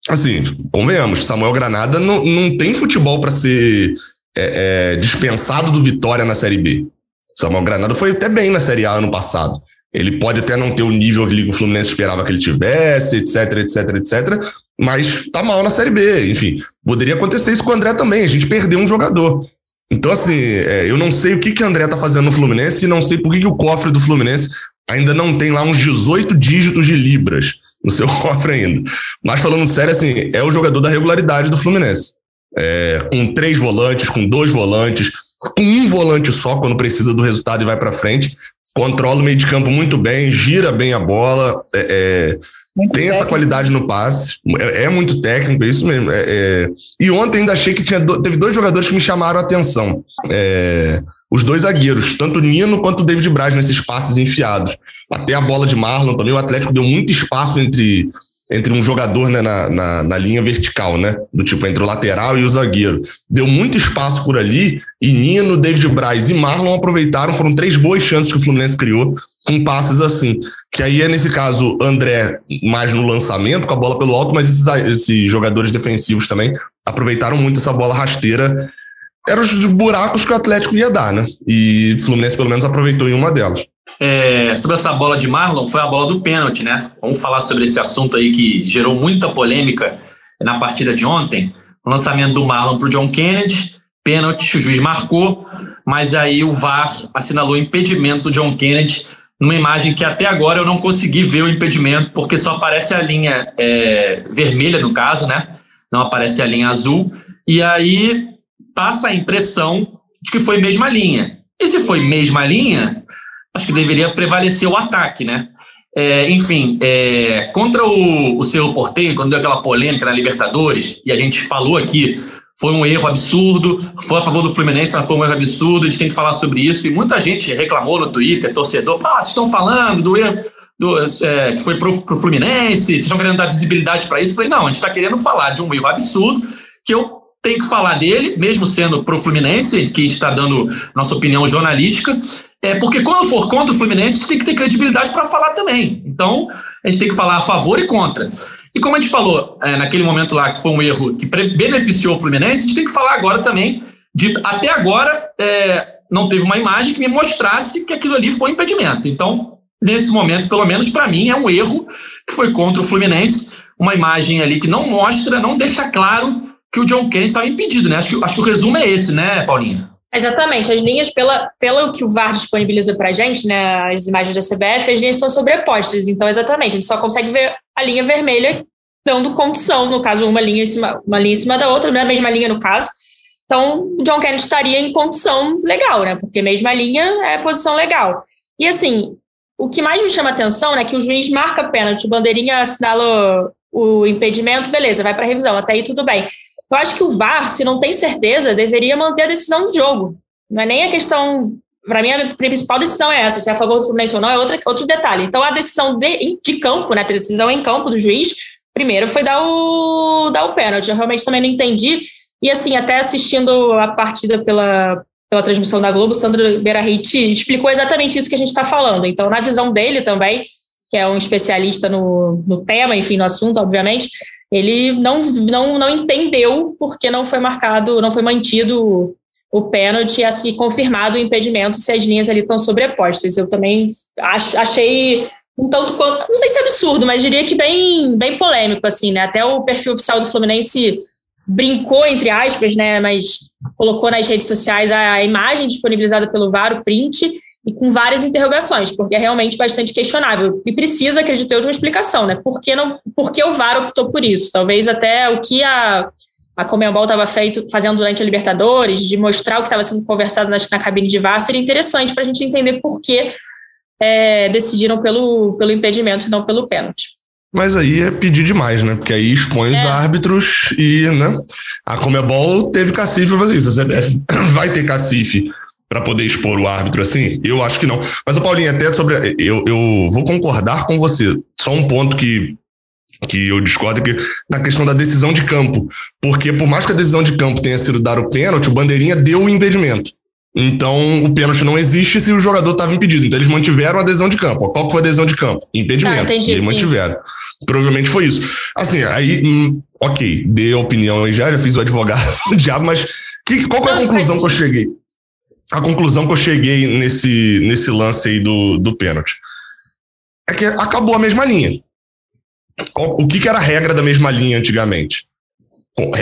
Assim, convenhamos, Samuel Granada não, não tem futebol para ser é, é, dispensado do Vitória na Série B. Samuel Granada foi até bem na Série A ano passado. Ele pode até não ter o nível que o Fluminense esperava que ele tivesse, etc, etc, etc, mas tá mal na Série B. Enfim, poderia acontecer isso com o André também. A gente perdeu um jogador. Então, assim, é, eu não sei o que, que o André tá fazendo no Fluminense e não sei por que, que o cofre do Fluminense ainda não tem lá uns 18 dígitos de libras no seu cofre ainda. Mas falando sério, assim, é o jogador da regularidade do Fluminense. É, com três volantes, com dois volantes, com um volante só quando precisa do resultado e vai para frente. Controla o meio de campo muito bem, gira bem a bola, é, é, tem técnico. essa qualidade no passe, é, é muito técnico, é isso mesmo. É, é, e ontem ainda achei que tinha teve dois jogadores que me chamaram a atenção. Os dois zagueiros, tanto o Nino quanto o David Braz nesses passes enfiados. Até a bola de Marlon também, o Atlético deu muito espaço entre, entre um jogador né, na, na, na, linha vertical, né? Do tipo, entre o lateral e o zagueiro. Deu muito espaço por ali, e Nino, David Braz e Marlon aproveitaram, foram três boas chances que o Fluminense criou com passes assim. Que aí é, nesse caso, André mais no lançamento, com a bola pelo alto, mas esses, esses jogadores defensivos também aproveitaram muito essa bola rasteira eram os buracos que o Atlético ia dar, né? E o Fluminense, pelo menos, aproveitou em uma delas. É, sobre essa bola de Marlon, foi a bola do pênalti, né? Vamos falar sobre esse assunto aí que gerou muita polêmica na partida de ontem. O lançamento do Marlon para o John Kennedy, pênalti, o juiz marcou, mas aí o VAR assinalou impedimento do John Kennedy numa imagem que até agora eu não consegui ver o impedimento, porque só aparece a linha é, vermelha, no caso, né? Não aparece a linha azul. E aí passa a impressão de que foi mesma linha. E se foi mesma linha, acho que deveria prevalecer o ataque, né? É, enfim, é, contra o, o seu Porteiro, quando deu aquela polêmica na Libertadores, e a gente falou aqui, foi um erro absurdo, foi a favor do Fluminense, mas foi um erro absurdo, a gente tem que falar sobre isso, e muita gente reclamou no Twitter, torcedor, ah, vocês estão falando do erro do, é, que foi pro, pro Fluminense, vocês estão querendo dar visibilidade para isso? Eu falei, não, a gente está querendo falar de um erro absurdo que eu tem que falar dele, mesmo sendo pro Fluminense, que a gente está dando nossa opinião jornalística, é porque quando for contra o Fluminense, a gente tem que ter credibilidade para falar também. Então, a gente tem que falar a favor e contra. E como a gente falou é, naquele momento lá, que foi um erro que beneficiou o Fluminense, a gente tem que falar agora também de, até agora, é, não teve uma imagem que me mostrasse que aquilo ali foi impedimento. Então, nesse momento, pelo menos para mim, é um erro que foi contra o Fluminense, uma imagem ali que não mostra, não deixa claro que o John Kennedy estava impedido, né? Acho que, acho que o resumo é esse, né, Paulinha? Exatamente, as linhas, pela, pelo que o VAR disponibiliza para a gente, né, as imagens da CBF, as linhas estão sobrepostas, então exatamente, a gente só consegue ver a linha vermelha dando condição, no caso, uma linha em cima, uma linha em cima da outra, não é a mesma linha no caso, então o John Kennedy estaria em condição legal, né, porque mesma linha é posição legal. E assim, o que mais me chama atenção, né, que o juiz marca pênalti, o bandeirinha assinala o impedimento, beleza, vai para revisão, até aí tudo bem. Eu acho que o VAR, se não tem certeza, deveria manter a decisão do jogo. Não é nem a questão. Para mim, a principal decisão é essa, se é a favor do Fluminense ou não, é outra, outro detalhe. Então, a decisão de, de campo, né, a decisão em campo do juiz, primeiro foi dar o, dar o pênalti. Eu realmente também não entendi. E, assim, até assistindo a partida pela, pela transmissão da Globo, Sandro Berahit explicou exatamente isso que a gente está falando. Então, na visão dele também, que é um especialista no, no tema, enfim, no assunto, obviamente, ele não, não, não entendeu porque não foi marcado, não foi mantido o pênalti assim confirmado o impedimento se as linhas ali estão sobrepostas. Eu também ach, achei um tanto quanto, não sei se é absurdo, mas diria que bem, bem polêmico, assim, né? Até o perfil oficial do Fluminense brincou, entre aspas, né? Mas colocou nas redes sociais a imagem disponibilizada pelo VAR, o print, e com várias interrogações, porque é realmente bastante questionável. E precisa, acredito eu, de uma explicação, né? Por que, não, por que o VAR optou por isso? Talvez até o que a, a Comembol estava fazendo durante a Libertadores, de mostrar o que estava sendo conversado na, na, cabine de VAR, seria interessante para a gente entender por que é, decidiram pelo, pelo impedimento e não pelo pênalti. Mas aí é pedir demais, né? Porque aí expõe é. os árbitros e, né? A Comebol teve cacife fazer isso. A CBF vai ter cacife para poder expor o árbitro assim? Eu acho que não. Mas, o Paulinho, até sobre. Eu, eu vou concordar com você. Só um ponto que, que eu discordo que na questão da decisão de campo. Porque, por mais que a decisão de campo tenha sido dar o pênalti, o Bandeirinha deu o impedimento. Então, o pênalti não existe se o jogador estava impedido. Então, eles mantiveram a adesão de campo. Qual foi a adesão de campo? Impedimento. Ah, entendi, eles sim. mantiveram. Provavelmente foi isso. Assim, aí, hum, ok, dei a opinião aí já, já fiz o advogado do diabo, mas que, qual é a conclusão que eu cheguei? A conclusão que eu cheguei nesse, nesse lance aí do, do pênalti é que acabou a mesma linha. O que, que era a regra da mesma linha antigamente?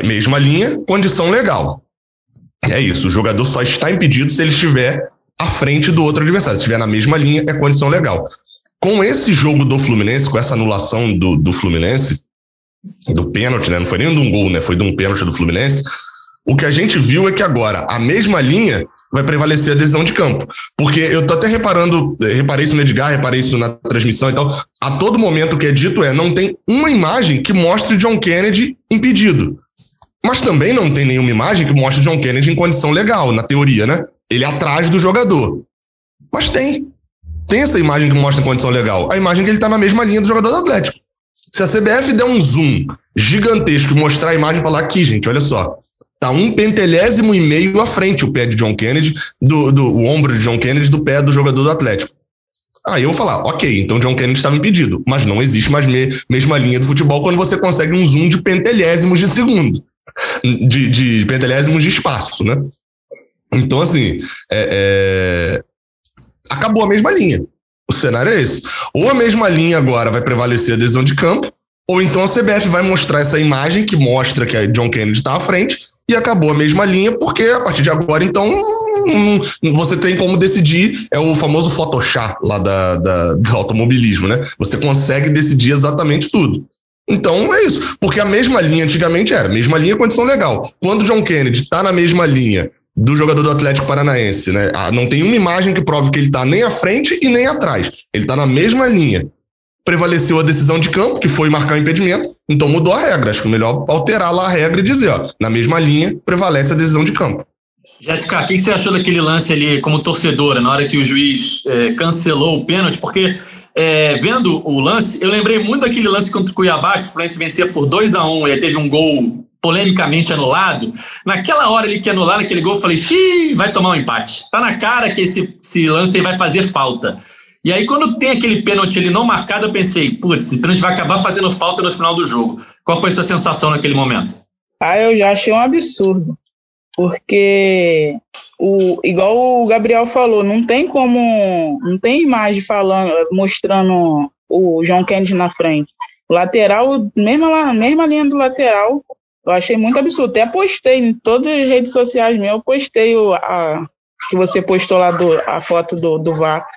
Mesma linha, condição legal. É isso, o jogador só está impedido se ele estiver à frente do outro adversário. Se estiver na mesma linha, é condição legal. Com esse jogo do Fluminense, com essa anulação do, do Fluminense, do pênalti, né? Não foi nem de um gol, né? Foi de um pênalti do Fluminense. O que a gente viu é que agora a mesma linha vai prevalecer a decisão de campo. Porque eu tô até reparando, reparei isso no Edgar, reparei isso na transmissão e tal. A todo momento o que é dito é: não tem uma imagem que mostre John Kennedy impedido. Mas também não tem nenhuma imagem que mostre John Kennedy em condição legal, na teoria, né? Ele é atrás do jogador. Mas tem. Tem essa imagem que mostra em condição legal. A imagem que ele tá na mesma linha do jogador do Atlético. Se a CBF der um zoom gigantesco e mostrar a imagem e falar aqui, gente, olha só. Tá um pentelésimo e meio à frente o pé de John Kennedy, do, do o ombro de John Kennedy do pé do jogador do Atlético. Aí eu vou falar, ok, então John Kennedy estava impedido, mas não existe mais me, mesma linha do futebol quando você consegue um zoom de pentelésimos de segundo de, de pentelésimos de espaço, né? Então, assim, é, é... acabou a mesma linha. O cenário é esse. Ou a mesma linha agora vai prevalecer a adesão de campo, ou então a CBF vai mostrar essa imagem que mostra que a John Kennedy está à frente e acabou a mesma linha, porque a partir de agora, então, você tem como decidir, é o famoso Photoshop lá da, da, do automobilismo, né? Você consegue decidir exatamente tudo. Então é isso. Porque a mesma linha antigamente era, mesma linha condição legal. Quando o John Kennedy está na mesma linha do jogador do Atlético Paranaense, né? Ah, não tem uma imagem que prove que ele está nem à frente e nem atrás. Ele está na mesma linha. Prevaleceu a decisão de campo, que foi marcar o impedimento, então mudou a regra. Acho que é melhor alterar lá a regra e dizer, ó, na mesma linha prevalece a decisão de campo. Jéssica, o que você achou daquele lance ali como torcedora, na hora que o juiz é, cancelou o pênalti? Porque é, vendo o lance, eu lembrei muito daquele lance contra o Cuiabá, que o Fluminense vencia por 2 a 1 um, e teve um gol polemicamente anulado. Naquela hora ele que anular aquele gol, eu falei, xiii, vai tomar um empate. Tá na cara que esse, esse lance aí vai fazer falta. E aí, quando tem aquele pênalti ali não marcado, eu pensei, putz, esse pênalti vai acabar fazendo falta no final do jogo. Qual foi a sua sensação naquele momento? Ah, eu já achei um absurdo. Porque o, igual o Gabriel falou, não tem como, não tem imagem falando, mostrando o João Kennedy na frente. Lateral, mesma, mesma linha do lateral, eu achei muito absurdo. Até postei em todas as redes sociais minhas, eu postei o, a, que você postou lá do, a foto do, do VAR.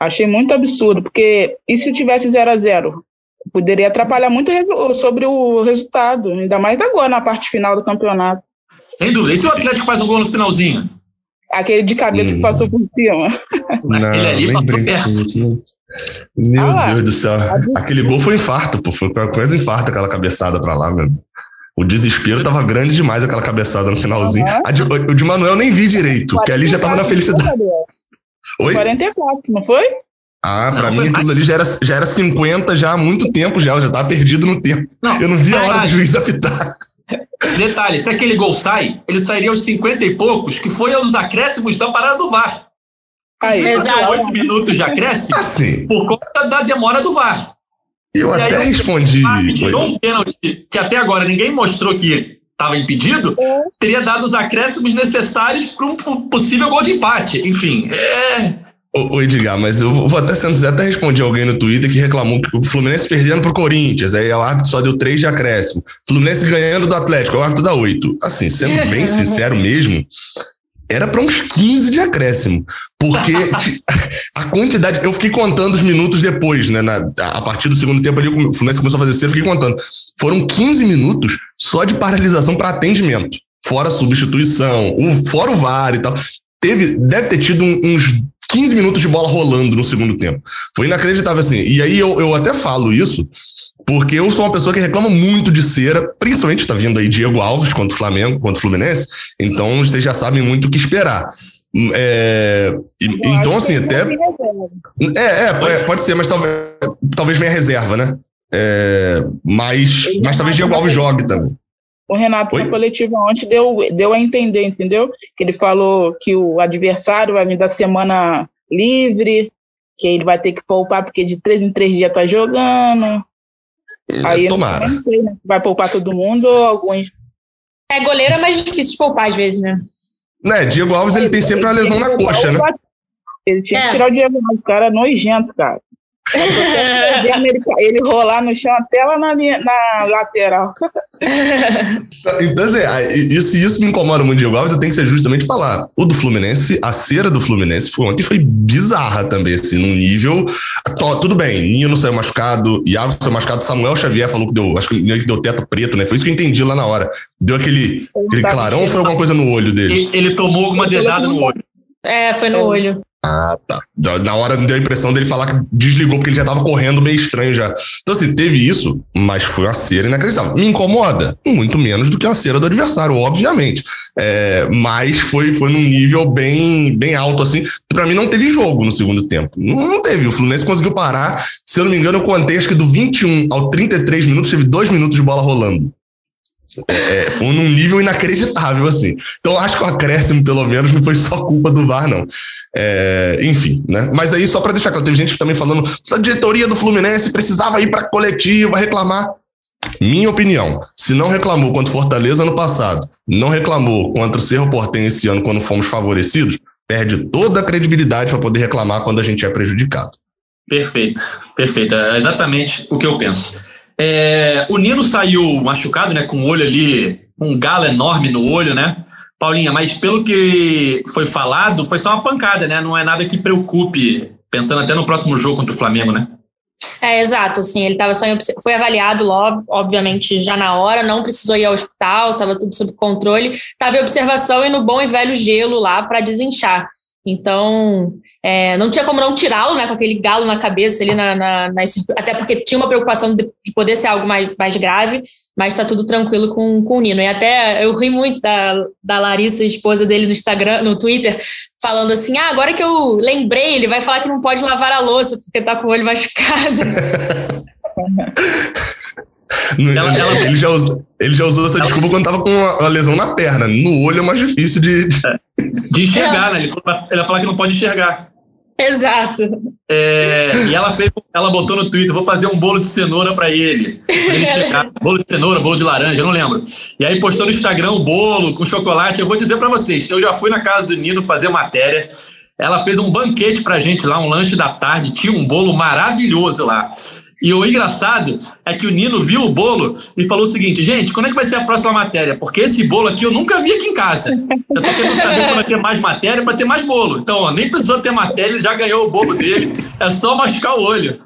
Achei muito absurdo, porque e se tivesse 0 a 0 Poderia atrapalhar muito sobre o resultado, ainda mais agora na parte final do campeonato. Sem dúvida. E se o Atlético faz um gol no finalzinho? Aquele de cabeça hum. que passou por cima. Não, Aquele ali passou perto. Meu ah, Deus do céu. Aquele gol foi infarto, pô. Foi quase infarto aquela cabeçada pra lá, meu. O desespero tava grande demais aquela cabeçada no finalzinho. Uhum. De, o de Manuel nem vi direito, porque ali já tava na felicidade. Oi? 44, não foi? Ah, pra não, mim tudo ali já era, já era 50 já há muito tempo já, eu já tava perdido no tempo. Não, eu não vi a hora do juiz apitar. Detalhe, se aquele gol sai, ele sairia aos 50 e poucos, que foi aos acréscimos da parada do VAR. Aí, exato. 8 minutos de acréscimo assim. por conta da demora do VAR. Eu e até aí, respondi. Um pênalti que até agora ninguém mostrou que estava impedido, é. teria dado os acréscimos necessários para um possível gol de empate. Enfim, é Ô, Edgar, mas eu vou até sendo até respondi alguém no Twitter que reclamou que o Fluminense perdendo pro Corinthians, aí o árbitro só deu três de acréscimo. Fluminense ganhando do Atlético, o árbitro dá oito. Assim, sendo bem sincero mesmo, era para uns 15 de acréscimo. Porque a quantidade. Eu fiquei contando os minutos depois, né? Na, a partir do segundo tempo ali, o Fluminense começou a fazer cedo, eu fiquei contando. Foram 15 minutos só de paralisação para atendimento. Fora substituição, fora o VAR e tal. Teve, deve ter tido uns 15 minutos de bola rolando no segundo tempo. Foi inacreditável assim. E aí eu, eu até falo isso, porque eu sou uma pessoa que reclama muito de cera, principalmente está vindo aí Diego Alves contra o Flamengo, contra o Fluminense, então vocês já sabem muito o que esperar. É, então, assim, até. É, é, pode ser, mas talvez, talvez venha reserva, né? É, mas, mas talvez Diego Alves jogue também. O Renato, Oi? na coletiva ontem, deu, deu a entender, entendeu? Que ele falou que o adversário vai vir da semana livre, que ele vai ter que poupar porque de três em três dias tá jogando. Aí Tomara. eu não sei, né? Vai poupar todo mundo ou alguns. É, goleiro é mais difícil de poupar às vezes, né? Né, Diego Alves ele tem sempre uma lesão na coxa, né? Ele tinha que tirar o Diego Alves, o cara é nojento, cara ele, ele rolar no chão até lá na, minha, na lateral. então, assim, isso, isso me incomoda muito, Diego Alves. Eu tenho que ser justamente falar. O do Fluminense, a cera do Fluminense foi ontem foi bizarra também, assim, num nível. Tudo bem, Nino saiu machucado, Iago saiu machucado, Samuel Xavier falou que deu, acho que deu teto preto, né? Foi isso que eu entendi lá na hora. Deu aquele, aquele clarão ou foi alguma coisa no olho dele? Ele, ele tomou alguma dedada no olho. É, foi no olho. Ah, tá. Na hora deu a impressão dele falar que desligou porque ele já tava correndo meio estranho já. Então, assim, teve isso, mas foi uma cera inacreditável. Me incomoda? Muito menos do que a cera do adversário, obviamente. É, mas foi, foi num nível bem, bem alto, assim. Para mim, não teve jogo no segundo tempo. Não, não, teve. O Fluminense conseguiu parar. Se eu não me engano, eu contei, acho que do 21 ao 33 minutos, teve dois minutos de bola rolando. É, foi num nível inacreditável, assim. Então, acho que o acréscimo, pelo menos, não foi só culpa do VAR, não. É, enfim, né? Mas aí, só para deixar claro, teve gente também falando a diretoria do Fluminense precisava ir para coletiva reclamar. Minha opinião, se não reclamou contra Fortaleza no passado, não reclamou contra o Cerro Portem esse ano quando fomos favorecidos, perde toda a credibilidade para poder reclamar quando a gente é prejudicado. Perfeito, perfeito. É exatamente o que eu penso. É, o Nino saiu machucado, né? Com o olho ali, um galo enorme no olho, né? Paulinha, mas pelo que foi falado, foi só uma pancada, né? Não é nada que preocupe, pensando até no próximo jogo contra o Flamengo, né? É, exato, assim, ele estava só em, foi avaliado logo, obviamente, já na hora, não precisou ir ao hospital, estava tudo sob controle, estava em observação e no bom e velho gelo lá para desinchar. Então, é, não tinha como não tirá-lo, né, com aquele galo na cabeça ali, na, na, na, até porque tinha uma preocupação de, de poder ser algo mais, mais grave, mas está tudo tranquilo com, com o Nino. E até eu ri muito da, da Larissa, esposa dele, no Instagram, no Twitter, falando assim: ah, agora que eu lembrei, ele vai falar que não pode lavar a louça porque tá com o olho machucado. Ela, ela... Ele, já usou, ele já usou essa ela... desculpa quando tava com uma, lesão na perna. No olho é mais difícil de. De, de enxergar, é. né? Ele, falou, ele falar que não pode enxergar. Exato. É, e ela fez, ela botou no Twitter: vou fazer um bolo de cenoura para ele. ele bolo de cenoura, bolo de laranja, eu não lembro. E aí postou no Instagram o bolo com chocolate. Eu vou dizer para vocês: eu já fui na casa do Nino fazer matéria. Ela fez um banquete pra gente lá, um lanche da tarde. Tinha um bolo maravilhoso lá. E o engraçado é que o Nino viu o bolo e falou o seguinte: gente, quando é que vai ser a próxima matéria? Porque esse bolo aqui eu nunca vi aqui em casa. Eu tô querendo saber quando vai ter mais matéria para ter mais bolo. Então, ó, nem precisou ter matéria, ele já ganhou o bolo dele. É só machucar o olho.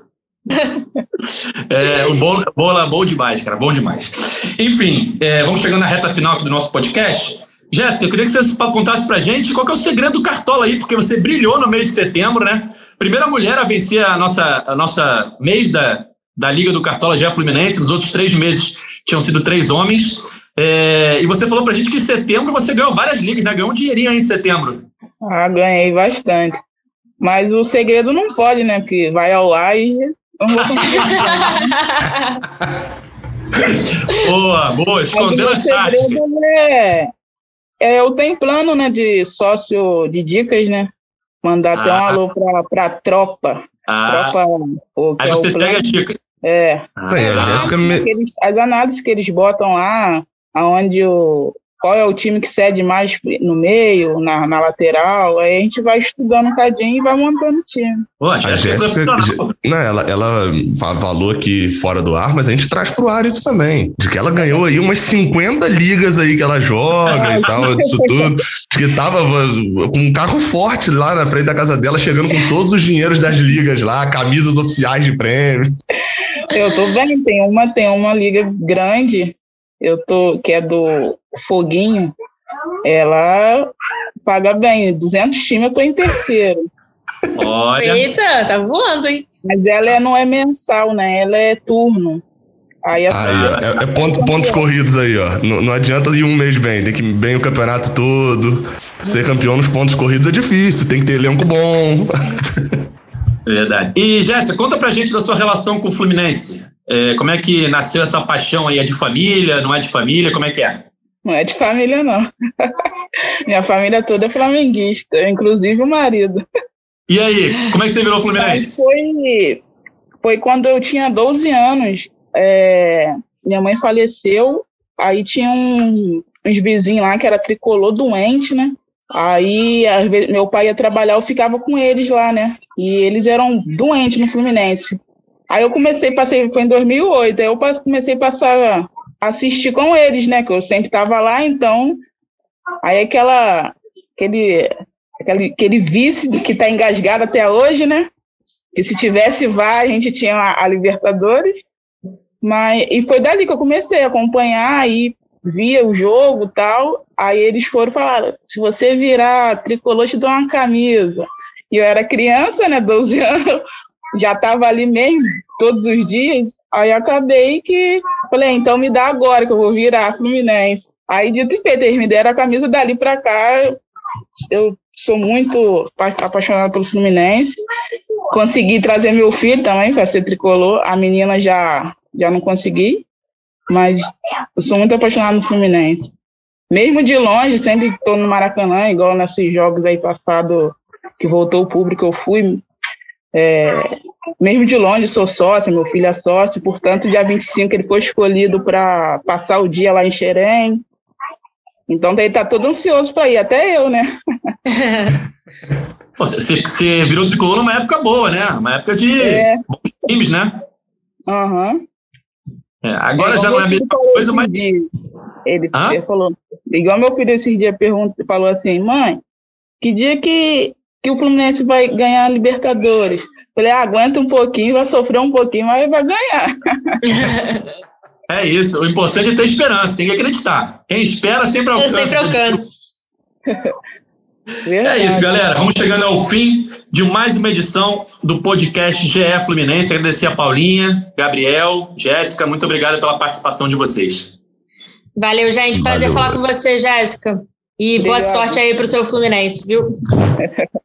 É, o bolo, bolo é bom demais, cara, bom demais. Enfim, é, vamos chegando na reta final aqui do nosso podcast. Jéssica, eu queria que você contasse pra gente qual é o segredo do Cartola aí, porque você brilhou no mês de setembro, né? Primeira mulher a vencer a nossa, a nossa mês da, da Liga do Cartola já é Fluminense. Nos outros três meses tinham sido três homens. É, e você falou pra gente que em setembro você ganhou várias ligas, né? Ganhou um dinheirinho aí em setembro. Ah, ganhei bastante. Mas o segredo não pode, né? Porque vai ao ar e não vou conseguir. boa, boa, escondeu as táticas. É, é, eu tenho plano né, de sócio de dicas, né? Mandar ah. até um ah. alô para pra tropa. Ah. Tropa. Pô, Aí é você segue as dicas. É. Ah, é, as análises que eles botam lá, aonde o, qual é o time que cede mais no meio, na, na lateral. Aí a gente vai estudando um cadinho e vai montando o time. Pô, a Jéssica, não, ela, ela falou aqui fora do ar, mas a gente traz pro ar isso também. De que ela ganhou aí umas 50 ligas aí que ela joga e tal, disso tudo. De que tava com um carro forte lá na frente da casa dela, chegando com todos os dinheiros das ligas lá, camisas oficiais de prêmio. Eu tô bem, tem uma, tem uma liga grande eu tô, que é do Foguinho, ela paga bem. 200 times, eu tô em terceiro. Olha. Eita, tá voando, hein? Mas ela é, não é mensal, né? Ela é turno. Aí, aí é, é ponto, pontos corridos aí, ó. Não, não, adianta ir um mês bem, tem que ir bem o campeonato todo. Ser campeão nos pontos corridos é difícil, tem que ter elenco bom. Verdade. E, Jéssica, conta pra gente da sua relação com o Fluminense. É, como é que nasceu essa paixão aí? É de família? Não é de família? Como é que é? Não é de família, não. Minha família toda é flamenguista, inclusive o marido. E aí, como é que você virou Fluminense? foi, foi quando eu tinha 12 anos. É, minha mãe faleceu, aí tinha um, uns vizinhos lá que era tricolor doente, né? Aí, às vezes, meu pai ia trabalhar, eu ficava com eles lá, né? E eles eram doentes no Fluminense. Aí eu comecei, passei, foi em 2008, aí eu comecei a passar assistir com eles, né? Que eu sempre estava lá, então aí aquela aquele aquele, aquele vice que está engasgado até hoje, né? Que se tivesse vá, a gente tinha a, a, Libertadores. Mas e foi dali que eu comecei a acompanhar aí via o jogo, tal. Aí eles foram falar: "Se você virar tricolor, te dou uma camisa". E eu era criança, né, 12 anos, já estava ali mesmo todos os dias. Aí acabei que falei, então me dá agora que eu vou virar Fluminense. Aí dito e feito, eles me deram a camisa dali para cá. Eu sou muito apaixonada pelo Fluminense. Consegui trazer meu filho também para ser tricolor. A menina já já não consegui, mas eu sou muito apaixonada no Fluminense. Mesmo de longe, sempre estou no Maracanã, igual nesses jogos aí passados que voltou o público, eu fui. É, mesmo de longe, sou sócia, meu filho é sócio, portanto, dia 25 ele foi escolhido para passar o dia lá em Xerém. Então, ele tá todo ansioso para ir, até eu, né? você, você virou tricolor numa época boa, né? Uma época de é. bons times, né? Uhum. É, agora é, já não é a mesma coisa, mas. Dia, ele, ele falou, igual meu filho esse dia perguntou, falou assim: mãe, que dia que, que o Fluminense vai ganhar a Libertadores? Falei, ah, aguenta um pouquinho, vai sofrer um pouquinho, mas vai ganhar. É isso. O importante é ter esperança, tem que acreditar. Quem espera sempre alcança. Eu sempre alcança. É isso, galera. Vamos chegando ao fim de mais uma edição do podcast GE Fluminense. Agradecer a Paulinha, Gabriel, Jéssica. Muito obrigado pela participação de vocês. Valeu, gente. Prazer Valeu. falar com você, Jéssica. E Obrigado. boa sorte aí para o seu Fluminense, viu?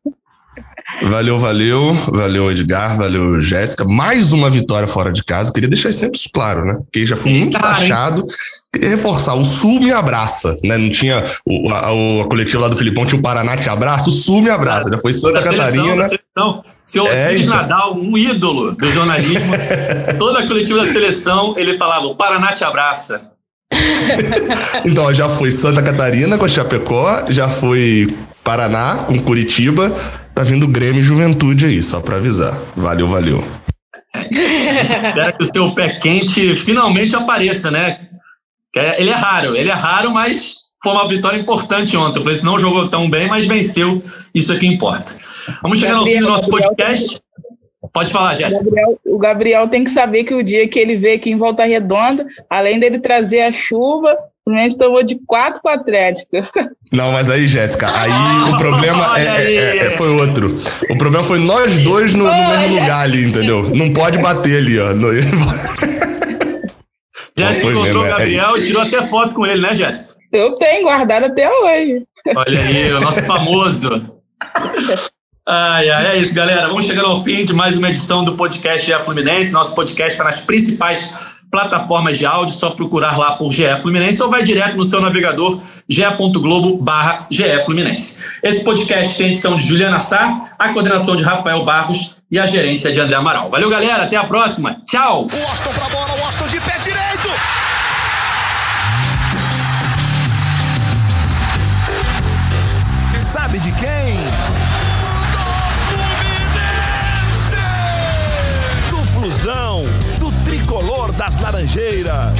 Valeu, valeu. Valeu, Edgar. Valeu, Jéssica. Mais uma vitória fora de casa. Queria deixar sempre isso claro, né? Porque já fui muito taxado. Queria reforçar, o Sul me abraça, né? Não tinha o, a, a coletiva lá do Filipão, tinha o Paraná te abraça, o Sul me abraça, já foi Santa da Catarina. Seleção, Seu é, então. Nadal, um ídolo do jornalismo, toda a coletiva da seleção, ele falava, o Paraná te abraça. então, já foi Santa Catarina com a Chapecó, já foi Paraná com Curitiba, Tá vindo Grêmio e Juventude aí, só para avisar. Valeu, valeu. Espero que o seu pé quente finalmente apareça, né? É, ele é raro, ele é raro, mas foi uma vitória importante ontem. O Fluminense não jogou tão bem, mas venceu. Isso é que importa. Vamos chegar no fim do nosso podcast. Pode falar, Jéssica. O Gabriel tem que saber que o dia que ele vê aqui em Volta Redonda, além dele trazer a chuva, Fluminense tomou de quatro para Atlético. Não, mas aí, Jéssica, aí o problema é, é, é, foi outro. O problema foi nós dois no, no mesmo Jéssica. lugar ali, entendeu? Não pode bater ali, ó. Jéssica encontrou o é Gabriel e tirou até foto com ele, né, Jéssica? Eu tenho guardado até hoje. Olha aí, o nosso famoso. Ai, ai, é isso, galera. Vamos chegando ao fim de mais uma edição do podcast GE Fluminense. Nosso podcast está nas principais plataformas de áudio, só procurar lá por GE Fluminense ou vai direto no seu navegador ge.globo barra Fluminense. Esse podcast tem edição de Juliana Sá, a coordenação de Rafael Barros e a gerência de André Amaral. Valeu, galera. Até a próxima. Tchau. Laranjeiras.